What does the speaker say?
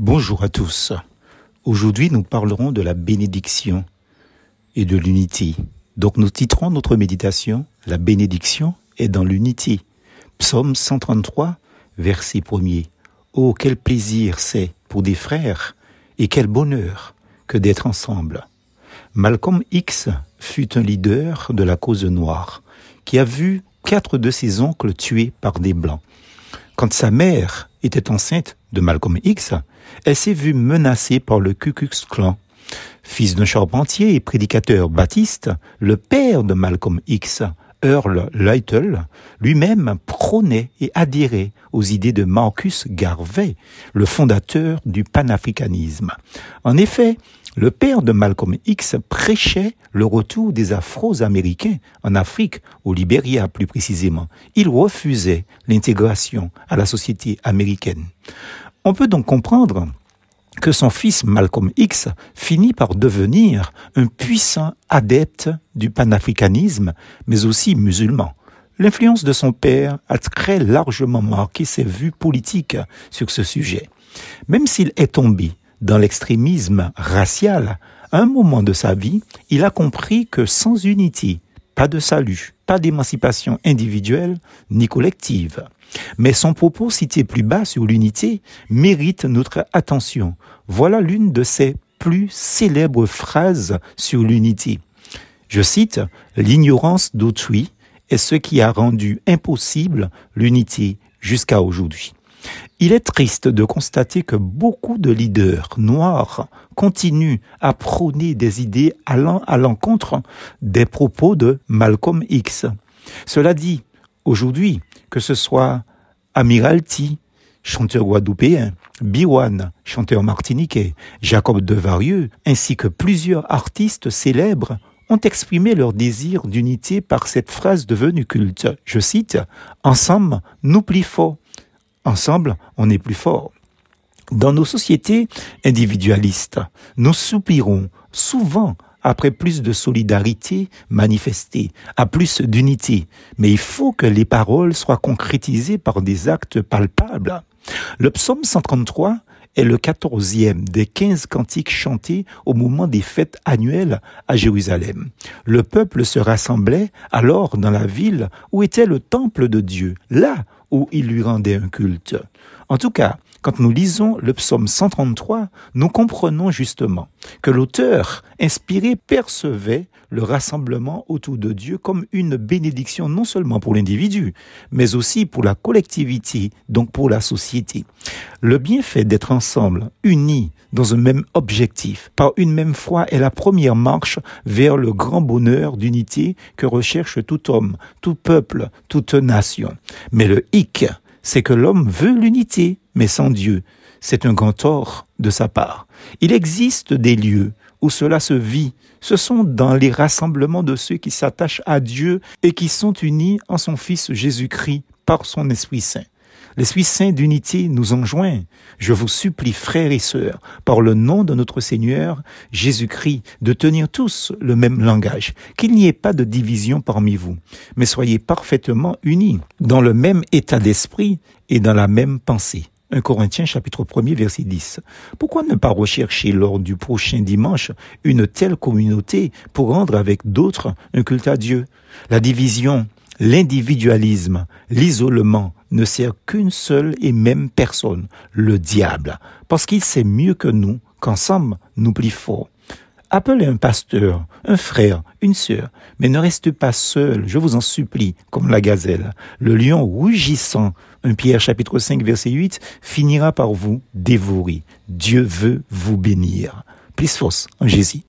Bonjour à tous. Aujourd'hui, nous parlerons de la bénédiction et de l'unité. Donc, nous titrons notre méditation La bénédiction est dans l'unité. Psaume 133, verset 1er. Oh, quel plaisir c'est pour des frères et quel bonheur que d'être ensemble. Malcolm X fut un leader de la cause noire qui a vu quatre de ses oncles tués par des blancs. Quand sa mère était enceinte de Malcolm X, elle s'est vue menacée par le Ku Klux Klan. Fils d'un charpentier et prédicateur baptiste, le père de Malcolm X, Earl Lytle, lui-même prônait et adhérait aux idées de Marcus Garvey, le fondateur du panafricanisme. En effet, le père de Malcolm X prêchait le retour des Afro-Américains en Afrique, au Libéria plus précisément. Il refusait l'intégration à la société américaine. On peut donc comprendre que son fils Malcolm X finit par devenir un puissant adepte du panafricanisme, mais aussi musulman. L'influence de son père a très largement marqué ses vues politiques sur ce sujet. Même s'il est tombé dans l'extrémisme racial, à un moment de sa vie, il a compris que sans unité, pas de salut, pas d'émancipation individuelle ni collective. Mais son propos cité plus bas sur l'unité mérite notre attention. Voilà l'une de ses plus célèbres phrases sur l'unité. Je cite, L'ignorance d'autrui est ce qui a rendu impossible l'unité jusqu'à aujourd'hui. Il est triste de constater que beaucoup de leaders noirs continuent à prôner des idées allant à l'encontre des propos de Malcolm X. Cela dit, aujourd'hui, que ce soit Amiralty, chanteur guadeloupéen, Biwan, chanteur martiniquais, Jacob Devarieux, ainsi que plusieurs artistes célèbres ont exprimé leur désir d'unité par cette phrase devenue culte. Je cite, Ensemble, nous plus forts. Ensemble, on est plus fort. Dans nos sociétés individualistes, nous soupirons souvent après plus de solidarité manifestée, à plus d'unité. Mais il faut que les paroles soient concrétisées par des actes palpables. Le psaume 133 est le quatorzième des quinze cantiques chantés au moment des fêtes annuelles à Jérusalem. Le peuple se rassemblait alors dans la ville où était le temple de Dieu, là où il lui rendait un culte. En tout cas, quand nous lisons le psaume 133, nous comprenons justement que l'auteur inspiré percevait le rassemblement autour de Dieu comme une bénédiction non seulement pour l'individu, mais aussi pour la collectivité, donc pour la société. Le bienfait d'être ensemble, unis dans un même objectif, par une même foi, est la première marche vers le grand bonheur d'unité que recherche tout homme, tout peuple, toute nation. Mais le hic, c'est que l'homme veut l'unité, mais sans Dieu. C'est un grand tort de sa part. Il existe des lieux où cela se vit. Ce sont dans les rassemblements de ceux qui s'attachent à Dieu et qui sont unis en son Fils Jésus-Christ par son Esprit Saint. L'Esprit Saint d'unité nous enjoint. Je vous supplie, frères et sœurs, par le nom de notre Seigneur Jésus-Christ, de tenir tous le même langage, qu'il n'y ait pas de division parmi vous, mais soyez parfaitement unis, dans le même état d'esprit et dans la même pensée. 1 Corinthiens chapitre 1 verset 10. Pourquoi ne pas rechercher lors du prochain dimanche une telle communauté pour rendre avec d'autres un culte à Dieu? La division, l'individualisme, l'isolement ne sert qu'une seule et même personne, le diable, parce qu'il sait mieux que nous qu'ensemble nous plus forts. Appelez un pasteur, un frère, une sœur, mais ne restez pas seul, je vous en supplie, comme la gazelle. Le lion rugissant, 1 Pierre chapitre 5 verset 8, finira par vous dévorer. Dieu veut vous bénir. Plus force en Jésus.